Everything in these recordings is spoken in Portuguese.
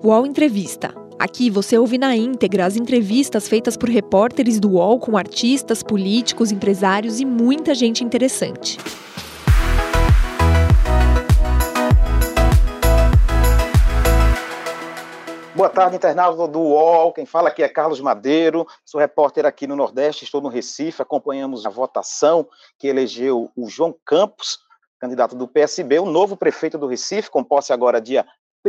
UOL Entrevista. Aqui você ouve na íntegra as entrevistas feitas por repórteres do UOL com artistas, políticos, empresários e muita gente interessante. Boa tarde, internauta do UOL. Quem fala aqui é Carlos Madeiro, sou repórter aqui no Nordeste, estou no Recife. Acompanhamos a votação que elegeu o João Campos, candidato do PSB, o novo prefeito do Recife, com posse agora dia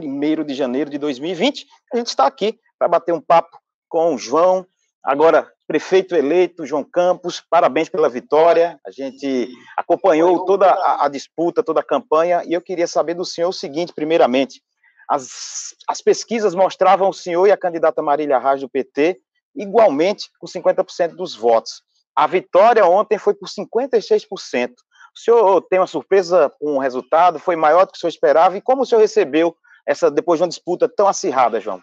1 de janeiro de 2020. A gente está aqui para bater um papo com o João, agora prefeito eleito, João Campos. Parabéns pela vitória. A gente acompanhou toda a, a disputa, toda a campanha, e eu queria saber do senhor o seguinte, primeiramente. As, as pesquisas mostravam o senhor e a candidata Marília Raj do PT igualmente com 50% dos votos. A vitória ontem foi por 56%. O senhor tem uma surpresa com o resultado? Foi maior do que o senhor esperava? E como o senhor recebeu essa depois de uma disputa tão acirrada, João?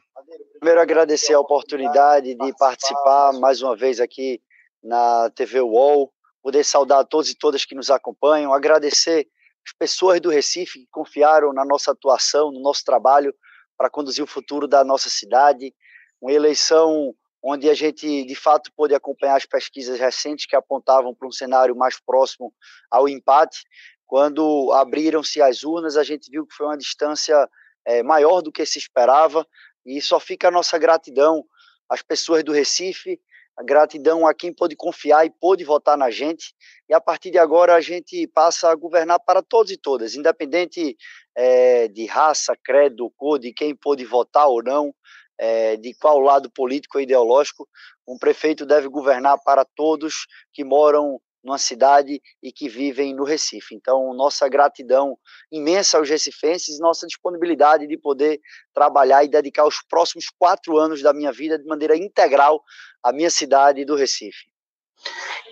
Primeiro, agradecer a oportunidade de participar mais uma vez aqui na TV UOL, poder saudar a todos e todas que nos acompanham, agradecer as pessoas do Recife que confiaram na nossa atuação, no nosso trabalho para conduzir o futuro da nossa cidade. Uma eleição onde a gente, de fato, pôde acompanhar as pesquisas recentes que apontavam para um cenário mais próximo ao empate. Quando abriram-se as urnas, a gente viu que foi uma distância é, maior do que se esperava, e só fica a nossa gratidão às pessoas do Recife, a gratidão a quem pôde confiar e pôde votar na gente. E a partir de agora a gente passa a governar para todos e todas, independente é, de raça, credo, cor, de quem pôde votar ou não, é, de qual lado político ou ideológico. Um prefeito deve governar para todos que moram numa cidade e que vivem no Recife. Então, nossa gratidão imensa aos recifenses, nossa disponibilidade de poder trabalhar e dedicar os próximos quatro anos da minha vida de maneira integral à minha cidade do Recife.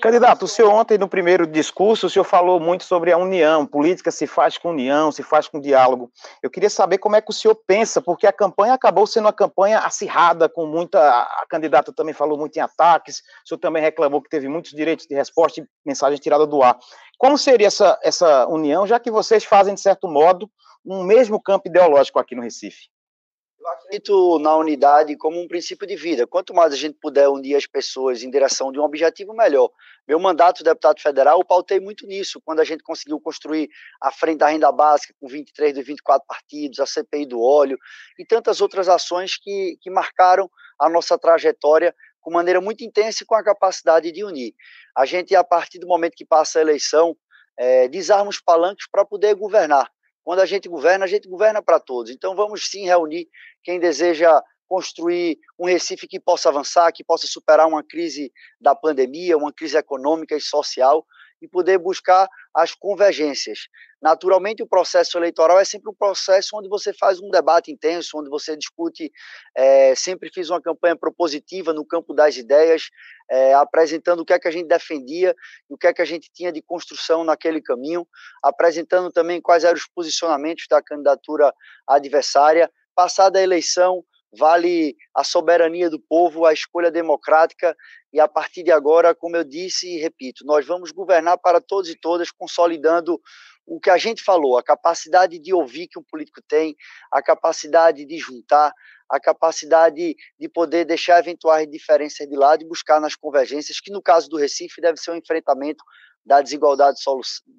Candidato, o senhor ontem no primeiro discurso, o senhor falou muito sobre a união, política se faz com união, se faz com diálogo. Eu queria saber como é que o senhor pensa, porque a campanha acabou sendo uma campanha acirrada, com muita. A candidata também falou muito em ataques, o senhor também reclamou que teve muitos direitos de resposta e mensagem tirada do ar. Como seria essa, essa união, já que vocês fazem, de certo modo, um mesmo campo ideológico aqui no Recife? Eu acredito na unidade como um princípio de vida. Quanto mais a gente puder unir as pessoas em direção de um objetivo, melhor. Meu mandato de deputado federal, eu pautei muito nisso, quando a gente conseguiu construir a frente da renda básica com 23 dos 24 partidos, a CPI do óleo e tantas outras ações que, que marcaram a nossa trajetória com maneira muito intensa e com a capacidade de unir. A gente, a partir do momento que passa a eleição, é, desarma os palanques para poder governar. Quando a gente governa, a gente governa para todos. Então vamos sim reunir quem deseja construir um Recife que possa avançar, que possa superar uma crise da pandemia, uma crise econômica e social e poder buscar as convergências. Naturalmente, o processo eleitoral é sempre um processo onde você faz um debate intenso, onde você discute. É, sempre fiz uma campanha propositiva no campo das ideias, é, apresentando o que é que a gente defendia o que é que a gente tinha de construção naquele caminho, apresentando também quais eram os posicionamentos da candidatura adversária. Passada a eleição, vale a soberania do povo, a escolha democrática, e a partir de agora, como eu disse e repito, nós vamos governar para todos e todas, consolidando o que a gente falou, a capacidade de ouvir que um político tem, a capacidade de juntar, a capacidade de poder deixar eventuais diferenças de lado e buscar nas convergências, que no caso do Recife deve ser um enfrentamento da desigualdade,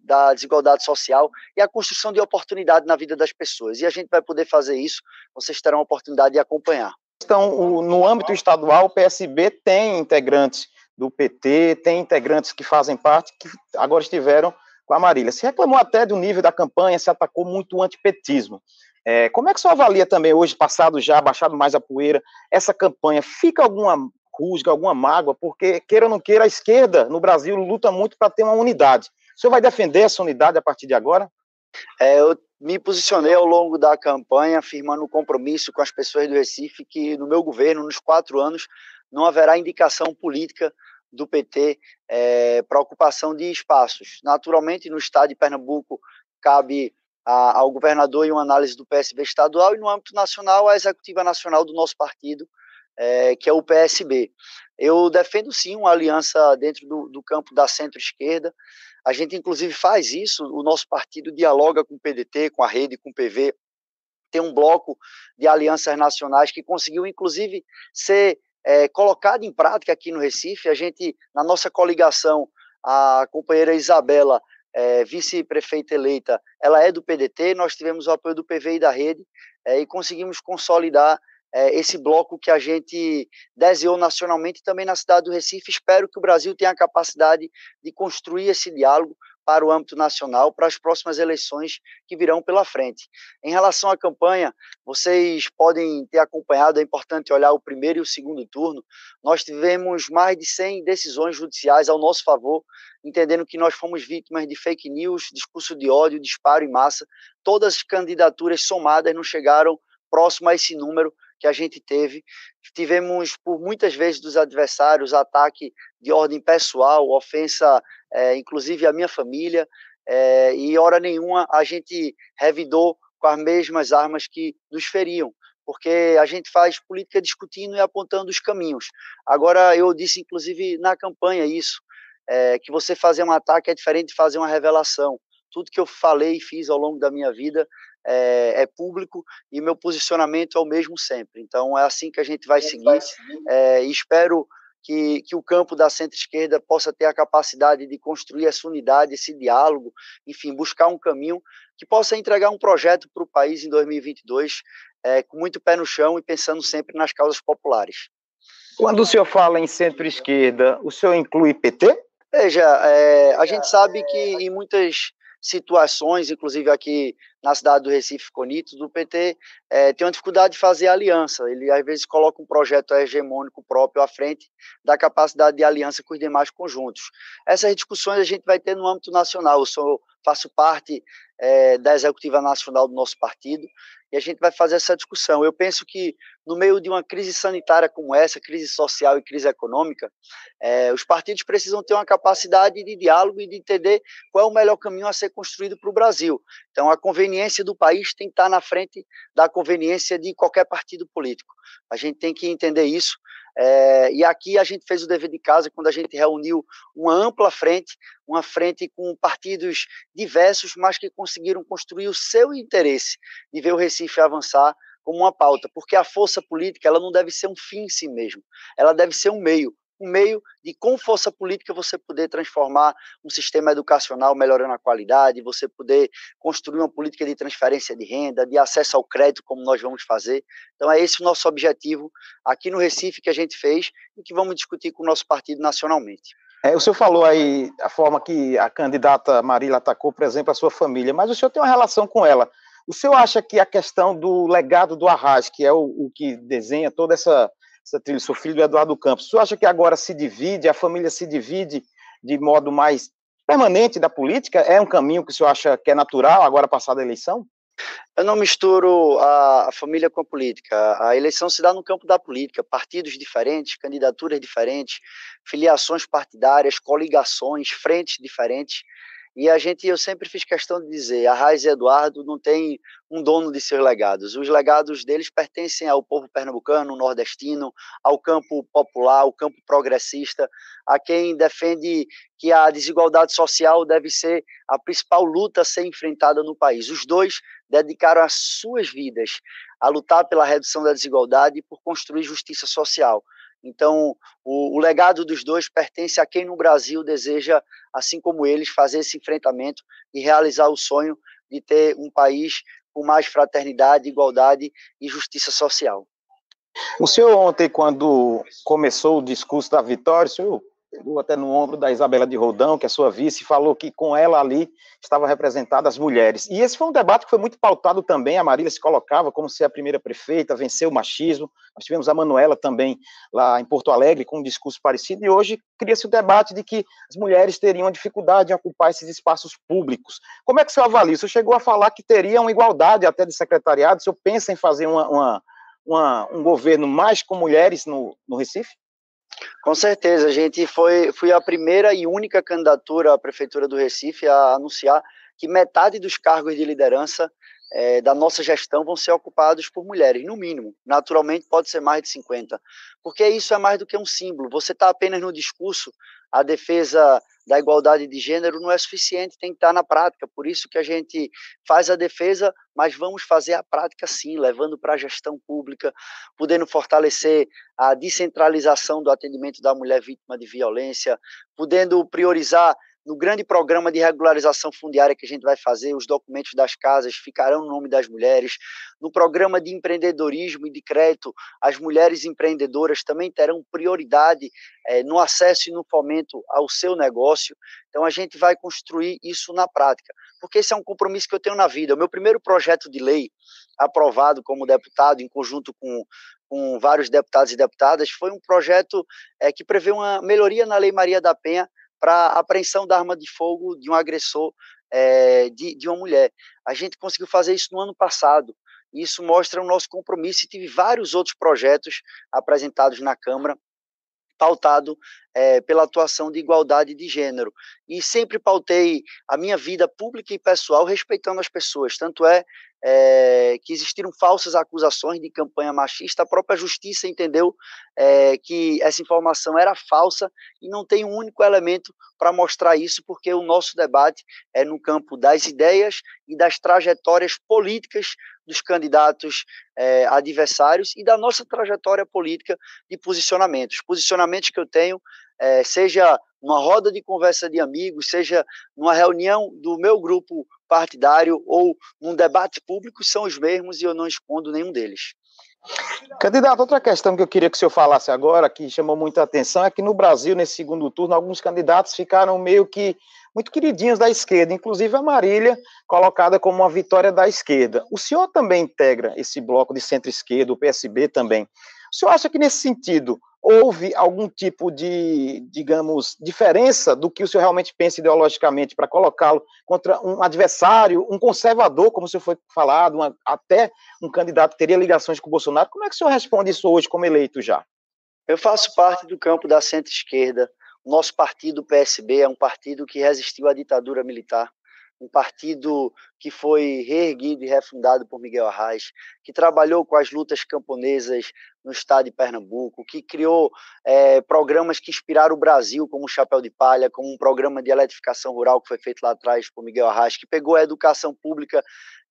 da desigualdade social e a construção de oportunidade na vida das pessoas. E a gente vai poder fazer isso, vocês terão a oportunidade de acompanhar. Então, no âmbito estadual, o PSB tem integrantes do PT, tem integrantes que fazem parte, que agora estiveram com a Marília. Se reclamou até do nível da campanha, se atacou muito o antipetismo. É, como é que você avalia também, hoje, passado já, baixado mais a poeira, essa campanha? Fica alguma rusga, alguma mágoa, porque, queira ou não queira, a esquerda no Brasil luta muito para ter uma unidade. O senhor vai defender essa unidade a partir de agora? É, eu me posicionei ao longo da campanha, afirmando o compromisso com as pessoas do Recife que no meu governo, nos quatro anos, não haverá indicação política do PT é, para ocupação de espaços. Naturalmente, no estado de Pernambuco, cabe a, ao governador e uma análise do PSB estadual, e no âmbito nacional, a executiva nacional do nosso partido, é, que é o PSB. Eu defendo sim uma aliança dentro do, do campo da centro-esquerda. A gente, inclusive, faz isso. O nosso partido dialoga com o PDT, com a rede, com o PV. tem um bloco de alianças nacionais que conseguiu, inclusive, ser é, colocado em prática aqui no Recife. A gente, na nossa coligação, a companheira Isabela, é, vice-prefeita eleita, ela é do PDT, nós tivemos o apoio do PV e da Rede, é, e conseguimos consolidar é, esse bloco que a gente desenhou nacionalmente também na cidade do Recife. Espero que o Brasil tenha a capacidade de construir esse diálogo para o âmbito nacional, para as próximas eleições que virão pela frente. Em relação à campanha, vocês podem ter acompanhado, é importante olhar o primeiro e o segundo turno. Nós tivemos mais de 100 decisões judiciais ao nosso favor, entendendo que nós fomos vítimas de fake news, discurso de ódio, disparo em massa. Todas as candidaturas somadas não chegaram próximo a esse número que a gente teve. Tivemos, por muitas vezes, dos adversários, ataque de ordem pessoal, ofensa, é, inclusive, à minha família, é, e hora nenhuma a gente revidou com as mesmas armas que nos feriam, porque a gente faz política discutindo e apontando os caminhos. Agora, eu disse, inclusive, na campanha isso, é, que você fazer um ataque é diferente de fazer uma revelação. Tudo que eu falei e fiz ao longo da minha vida é, é, público e meu posicionamento é o mesmo sempre. Então é assim que a gente vai seguir. É, e espero que, que o campo da centro-esquerda possa ter a capacidade de construir essa unidade, esse diálogo, enfim, buscar um caminho que possa entregar um projeto para o país em 2022 é, com muito pé no chão e pensando sempre nas causas populares. Quando o senhor fala em centro-esquerda, o senhor inclui PT? Veja, é, a gente sabe que em muitas situações, inclusive aqui na cidade do Recife, Conito, do PT, é, tem uma dificuldade de fazer aliança. Ele, às vezes, coloca um projeto hegemônico próprio à frente da capacidade de aliança com os demais conjuntos. Essas discussões a gente vai ter no âmbito nacional. Eu sou, faço parte é, da executiva nacional do nosso partido e a gente vai fazer essa discussão. Eu penso que no meio de uma crise sanitária como essa, crise social e crise econômica, é, os partidos precisam ter uma capacidade de diálogo e de entender qual é o melhor caminho a ser construído para o Brasil. Então, a conveniência do país tem que estar na frente da conveniência de qualquer partido político. A gente tem que entender isso. É, e aqui a gente fez o dever de casa quando a gente reuniu uma ampla frente, uma frente com partidos diversos, mas que conseguiram construir o seu interesse de ver o Recife avançar como uma pauta, porque a força política ela não deve ser um fim em si mesmo, ela deve ser um meio um meio de, com força política, você poder transformar um sistema educacional melhorando a qualidade, você poder construir uma política de transferência de renda, de acesso ao crédito, como nós vamos fazer. Então, é esse o nosso objetivo aqui no Recife que a gente fez e que vamos discutir com o nosso partido nacionalmente. É, o senhor falou aí a forma que a candidata Marília atacou, por exemplo, a sua família, mas o senhor tem uma relação com ela. O senhor acha que a questão do legado do Arras, que é o, o que desenha toda essa essa trilha, sou filho do Eduardo Campos. Você acha que agora se divide, a família se divide de modo mais permanente da política? É um caminho que o senhor acha que é natural agora passada a eleição? Eu não misturo a, família com a política. A eleição se dá no campo da política, partidos diferentes, candidaturas diferentes, filiações partidárias, coligações, frentes diferentes. E a gente, eu sempre fiz questão de dizer, a Raiz e Eduardo não tem um dono de seus legados. Os legados deles pertencem ao povo pernambucano, nordestino, ao campo popular, ao campo progressista, a quem defende que a desigualdade social deve ser a principal luta a ser enfrentada no país. Os dois dedicaram as suas vidas a lutar pela redução da desigualdade e por construir justiça social. Então, o, o, legado dos dois pertence a quem no Brasil deseja, assim como eles, fazer esse enfrentamento e realizar o sonho de ter um país com mais fraternidade, igualdade e justiça social. O senhor ontem, quando começou o discurso da vitória, o senhor pegou até no ombro da Isabela de Roldão, que é sua vice, falou que com ela ali estavam representadas as mulheres. E esse foi um debate que foi muito pautado também. A Marília se colocava como ser a primeira prefeita, venceu o machismo. Nós tivemos a Manuela também lá em Porto Alegre com um discurso parecido. E hoje cria-se o debate de que as mulheres teriam dificuldade em ocupar esses espaços públicos. Como é que o senhor avalia? O senhor chegou a falar que teria uma igualdade até de secretariado. O senhor pensa em fazer uma, uma, uma, um governo mais com mulheres no, no Recife? Com certeza, a gente foi, foi a primeira e única candidatura à Prefeitura do Recife a anunciar que metade dos cargos de liderança é, da nossa gestão vão ser ocupados por mulheres, no mínimo. Naturalmente, pode ser mais de 50. Porque isso é mais do que um símbolo. Você está apenas no discurso, a defesa da igualdade de gênero não é suficiente, tem que estar tá na prática. Por isso que a gente faz a defesa, mas vamos fazer a prática sim, levando para a gestão pública, podendo fortalecer a descentralização do atendimento da mulher vítima de violência, podendo priorizar no grande programa de regularização fundiária que a gente vai fazer, os documentos das casas ficarão no nome das mulheres. No programa de empreendedorismo e de crédito, as mulheres empreendedoras também terão prioridade é, no acesso e no fomento ao seu negócio. Então, a gente vai construir isso na prática, porque esse é um compromisso que eu tenho na vida. O meu primeiro projeto de lei, aprovado como deputado, em conjunto com, com vários deputados e deputadas, foi um projeto é, que prevê uma melhoria na Lei Maria da Penha para apreensão da arma de fogo de um agressor é, de, de uma mulher. A gente conseguiu fazer isso no ano passado. Isso mostra o nosso compromisso e tive vários outros projetos apresentados na Câmara pautado é, pela atuação de igualdade de gênero. E sempre pautei a minha vida pública e pessoal respeitando as pessoas. Tanto é é, que existiram falsas acusações de campanha machista, a própria justiça entendeu é, que essa informação era falsa e não tem um único elemento para mostrar isso, porque o nosso debate é no campo das ideias e das trajetórias políticas dos candidatos é, adversários e da nossa trajetória política de posicionamentos. Posicionamentos que eu tenho é, seja numa roda de conversa de amigos, seja numa reunião do meu grupo partidário ou num debate público, são os mesmos e eu não escondo nenhum deles. Candidato, outra questão que eu queria que o senhor falasse agora, que chamou muita atenção, é que no Brasil, nesse segundo turno, alguns candidatos ficaram meio que muito queridinhos da esquerda, inclusive a Marília, colocada como uma vitória da esquerda. O senhor também integra esse bloco de centro-esquerda, o PSB também. O senhor acha que, nesse sentido, houve algum tipo de, digamos, diferença do que o senhor realmente pensa ideologicamente para colocá-lo contra um adversário, um conservador, como o senhor foi falado, uma, até um candidato que teria ligações com o Bolsonaro? Como é que o senhor responde isso hoje como eleito já? Eu faço parte do campo da centro-esquerda. Nosso partido, o PSB, é um partido que resistiu à ditadura militar um partido que foi reerguido e refundado por Miguel Arraes, que trabalhou com as lutas camponesas no estado de Pernambuco, que criou é, programas que inspiraram o Brasil, como o Chapéu de Palha, como um programa de eletrificação rural que foi feito lá atrás por Miguel Arraes, que pegou a educação pública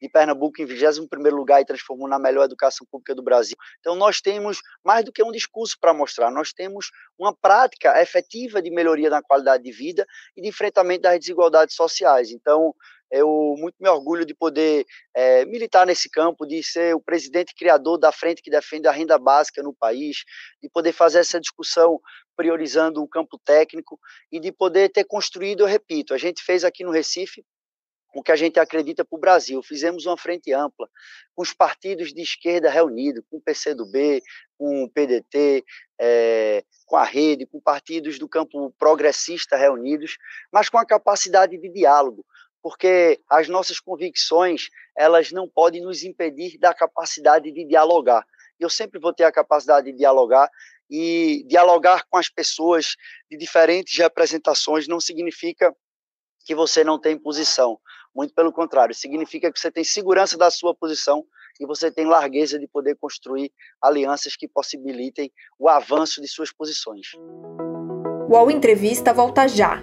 de Pernambuco em 21º lugar e transformou na melhor educação pública do Brasil. Então nós temos mais do que um discurso para mostrar, nós temos uma prática efetiva de melhoria na qualidade de vida e de enfrentamento das desigualdades sociais. Então eu muito me orgulho de poder é, militar nesse campo, de ser o presidente criador da frente que defende a renda básica no país, de poder fazer essa discussão priorizando o campo técnico e de poder ter construído, eu repito, a gente fez aqui no Recife o que a gente acredita para o Brasil. Fizemos uma frente ampla, com os partidos de esquerda reunidos, com o PCdoB, com o PDT, é, com a rede, com partidos do campo progressista reunidos, mas com a capacidade de diálogo, porque as nossas convicções elas não podem nos impedir da capacidade de dialogar. Eu sempre vou ter a capacidade de dialogar e dialogar com as pessoas de diferentes representações não significa que você não tem posição. Muito pelo contrário, significa que você tem segurança da sua posição e você tem largueza de poder construir alianças que possibilitem o avanço de suas posições. O Entrevista volta já.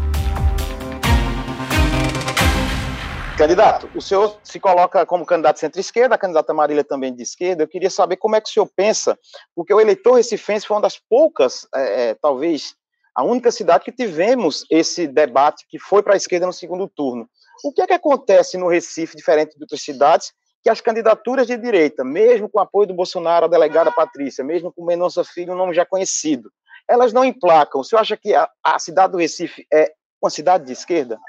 Candidato, o senhor se coloca como candidato centro-esquerda, a candidata Marília também de esquerda. Eu queria saber como é que o senhor pensa, porque o eleitor recifense foi uma das poucas, é, é, talvez a única cidade que tivemos esse debate que foi para a esquerda no segundo turno. O que é que acontece no Recife, diferente de outras cidades, que as candidaturas de direita, mesmo com o apoio do Bolsonaro, a delegada Patrícia, mesmo com Mendonça Filho, um nome já conhecido, elas não emplacam. O senhor acha que a, a cidade do Recife é uma cidade de esquerda?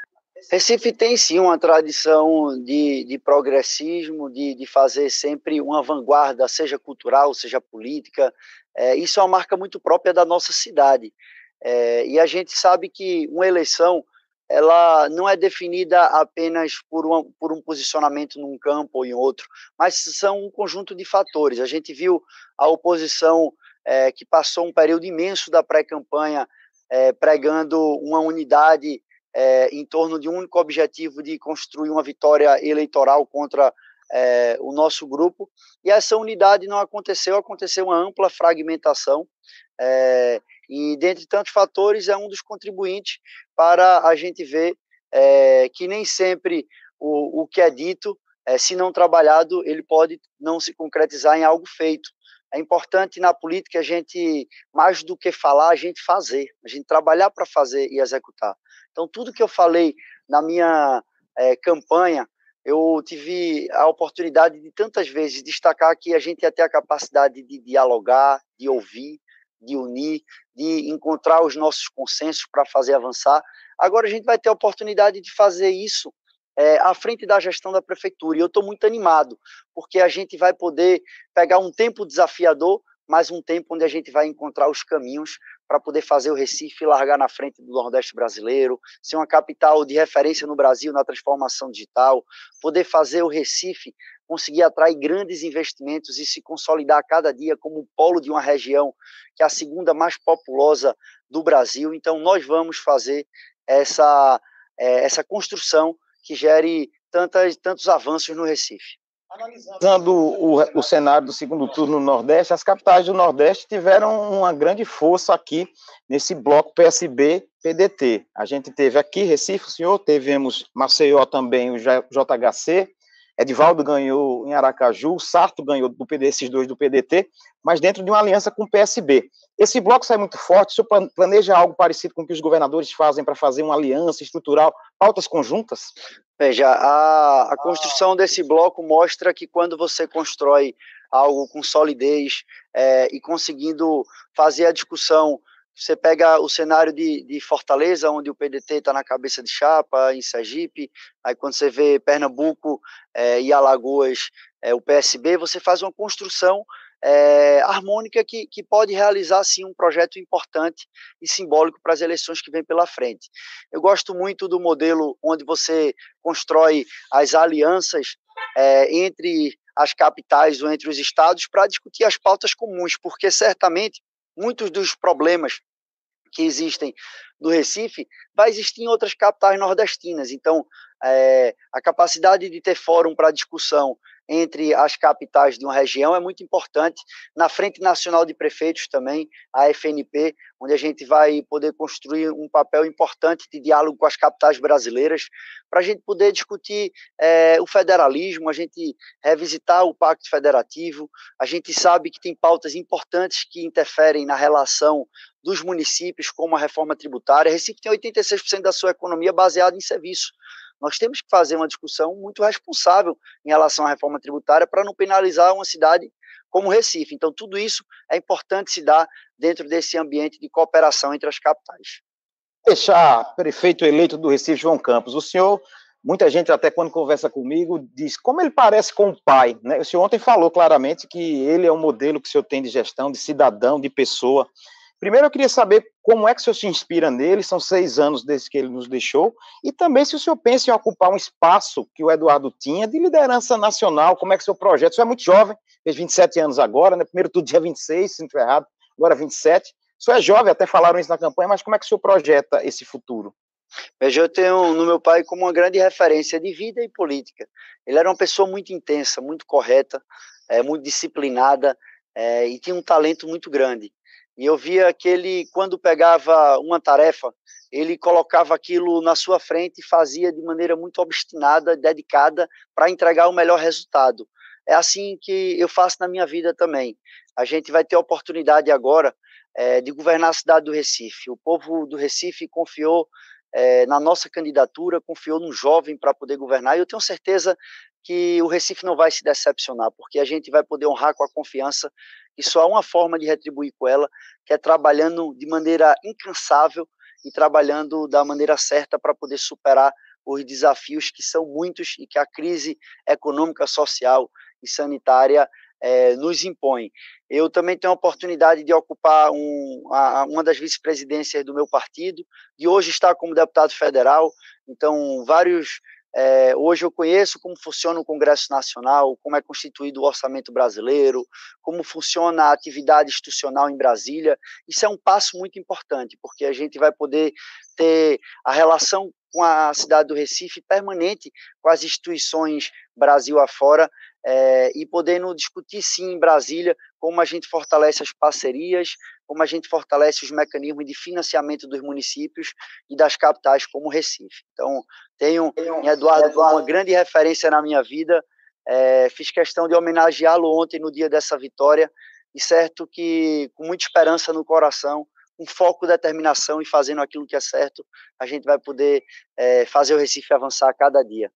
Recife tem sim uma tradição de, de progressismo, de, de fazer sempre uma vanguarda, seja cultural, seja política. É, isso é uma marca muito própria da nossa cidade. É, e a gente sabe que uma eleição ela não é definida apenas por, uma, por um posicionamento num campo ou em outro, mas são um conjunto de fatores. A gente viu a oposição é, que passou um período imenso da pré-campanha é, pregando uma unidade é, em torno de um único objetivo de construir uma vitória eleitoral contra é, o nosso grupo, e essa unidade não aconteceu, aconteceu uma ampla fragmentação, é, e dentre tantos fatores é um dos contribuintes para a gente ver é, que nem sempre o, o que é dito, é, se não trabalhado, ele pode não se concretizar em algo feito. É importante na política a gente, mais do que falar, a gente fazer, a gente trabalhar para fazer e executar. Então, tudo que eu falei na minha é, campanha, eu tive a oportunidade de tantas vezes destacar que a gente ia ter a capacidade de dialogar, de ouvir, de unir, de encontrar os nossos consensos para fazer avançar. Agora a gente vai ter a oportunidade de fazer isso é, à frente da gestão da prefeitura. E eu estou muito animado, porque a gente vai poder pegar um tempo desafiador, mas um tempo onde a gente vai encontrar os caminhos para poder fazer o Recife largar na frente do Nordeste brasileiro, ser uma capital de referência no Brasil na transformação digital, poder fazer o Recife conseguir atrair grandes investimentos e se consolidar a cada dia como polo de uma região que é a segunda mais populosa do Brasil. Então, nós vamos fazer essa, é, essa construção que gere tantas, tantos avanços no Recife. Analisando o, o cenário do segundo turno no Nordeste, as capitais do Nordeste tiveram uma grande força aqui nesse bloco PSB-PDT. A gente teve aqui Recife, o senhor, tivemos Maceió também, o JHC, Edivaldo ganhou em Aracaju, Sarto ganhou do PD, esses dois do PDT, mas dentro de uma aliança com o PSB. Esse bloco sai muito forte, o senhor planeja algo parecido com o que os governadores fazem para fazer uma aliança estrutural, pautas conjuntas? Veja, a, a construção desse bloco mostra que quando você constrói algo com solidez é, e conseguindo fazer a discussão você pega o cenário de, de Fortaleza, onde o PDT está na cabeça de chapa, em Sergipe, aí quando você vê Pernambuco é, e Alagoas, é, o PSB, você faz uma construção é, harmônica que, que pode realizar sim um projeto importante e simbólico para as eleições que vêm pela frente. Eu gosto muito do modelo onde você constrói as alianças é, entre as capitais ou entre os estados para discutir as pautas comuns, porque certamente muitos dos problemas que existem no Recife vai existir em outras capitais nordestinas. Então, é, a capacidade de ter fórum para discussão entre as capitais de uma região é muito importante. Na Frente Nacional de Prefeitos também, a FNP, onde a gente vai poder construir um papel importante de diálogo com as capitais brasileiras, para a gente poder discutir é, o federalismo, a gente revisitar o Pacto Federativo. A gente sabe que tem pautas importantes que interferem na relação dos municípios, como a reforma tributária. Recife tem 86% da sua economia baseada em serviço. Nós temos que fazer uma discussão muito responsável em relação à reforma tributária para não penalizar uma cidade como Recife. Então, tudo isso é importante se dar dentro desse ambiente de cooperação entre as capitais. Deixar prefeito eleito do Recife, João Campos. O senhor, muita gente até quando conversa comigo, diz como ele parece com o pai. Né? O senhor ontem falou claramente que ele é um modelo que o senhor tem de gestão, de cidadão, de pessoa. Primeiro, eu queria saber como é que o senhor se inspira nele, são seis anos desde que ele nos deixou, e também se o senhor pensa em ocupar um espaço que o Eduardo tinha de liderança nacional, como é que o seu projeto? O senhor é muito jovem, fez 27 anos agora, né? primeiro tudo dia 26, se não estiver errado, agora 27. O senhor é jovem, até falaram isso na campanha, mas como é que o senhor projeta esse futuro? Veja, eu tenho no meu pai como uma grande referência de vida e política. Ele era uma pessoa muito intensa, muito correta, é, muito disciplinada é, e tinha um talento muito grande. E eu via que ele, quando pegava uma tarefa, ele colocava aquilo na sua frente e fazia de maneira muito obstinada, dedicada, para entregar o melhor resultado. É assim que eu faço na minha vida também. A gente vai ter a oportunidade agora é, de governar a cidade do Recife. O povo do Recife confiou é, na nossa candidatura, confiou num jovem para poder governar, e eu tenho certeza que o Recife não vai se decepcionar, porque a gente vai poder honrar com a confiança e só há uma forma de retribuir com ela, que é trabalhando de maneira incansável e trabalhando da maneira certa para poder superar os desafios que são muitos e que a crise econômica, social e sanitária é, nos impõe. Eu também tenho a oportunidade de ocupar um, a, uma das vice-presidências do meu partido, de hoje estar como deputado federal, então vários é, hoje eu conheço como funciona o Congresso Nacional, como é constituído o orçamento brasileiro, como funciona a atividade institucional em Brasília. Isso é um passo muito importante, porque a gente vai poder ter a relação com a cidade do Recife permanente com as instituições Brasil afora é, e podendo discutir sim em Brasília como a gente fortalece as parcerias, como a gente fortalece os mecanismos de financiamento dos municípios e das capitais como Recife. Então, tenho em Eduardo uma grande referência na minha vida, é, fiz questão de homenageá-lo ontem no dia dessa vitória, e certo que com muita esperança no coração, com foco, determinação e fazendo aquilo que é certo, a gente vai poder é, fazer o Recife avançar a cada dia.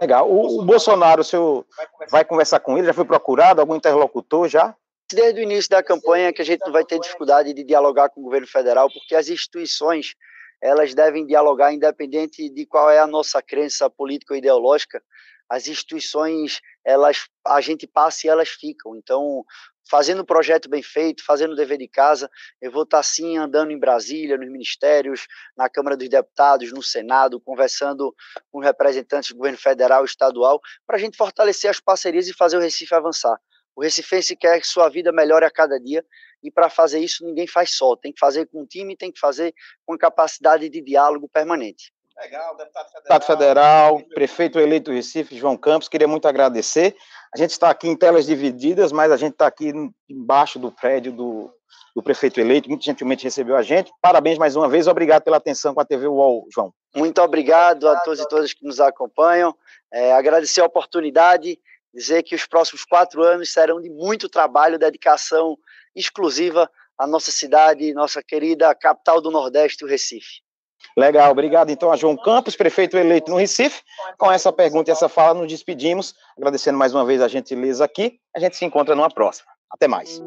Legal. O, o Bolsonaro, o senhor vai conversar com ele? Já foi procurado? Algum interlocutor já? Desde o início da campanha que a gente não vai ter dificuldade de dialogar com o governo federal, porque as instituições elas devem dialogar independente de qual é a nossa crença política ou ideológica. As instituições, elas a gente passa e elas ficam. Então, fazendo o projeto bem feito, fazendo o dever de casa. Eu vou estar sim andando em Brasília, nos ministérios, na Câmara dos Deputados, no Senado, conversando com representantes do governo federal estadual, para a gente fortalecer as parcerias e fazer o Recife avançar. O recifense quer que sua vida melhore a cada dia e para fazer isso ninguém faz só, tem que fazer com time, tem que fazer com capacidade de diálogo permanente. Legal, deputado federal, deputado federal prefeito eleito do Recife, João Campos, queria muito agradecer. A gente está aqui em telas divididas, mas a gente está aqui embaixo do prédio do, do prefeito eleito, muito gentilmente recebeu a gente. Parabéns mais uma vez, obrigado pela atenção com a TV UOL, João. Muito obrigado a todos e todas que nos acompanham. É, agradecer a oportunidade, dizer que os próximos quatro anos serão de muito trabalho, dedicação exclusiva à nossa cidade, nossa querida capital do Nordeste, o Recife. Legal, obrigado então a João Campos, prefeito eleito no Recife. Com essa pergunta e essa fala, nos despedimos, agradecendo mais uma vez a gentileza aqui. A gente se encontra numa próxima. Até mais.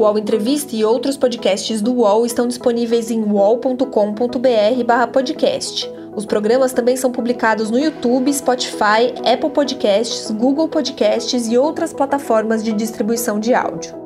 O UOL Entrevista e outros podcasts do UOL estão disponíveis em uol.com.br/podcast. Os programas também são publicados no YouTube, Spotify, Apple Podcasts, Google Podcasts e outras plataformas de distribuição de áudio.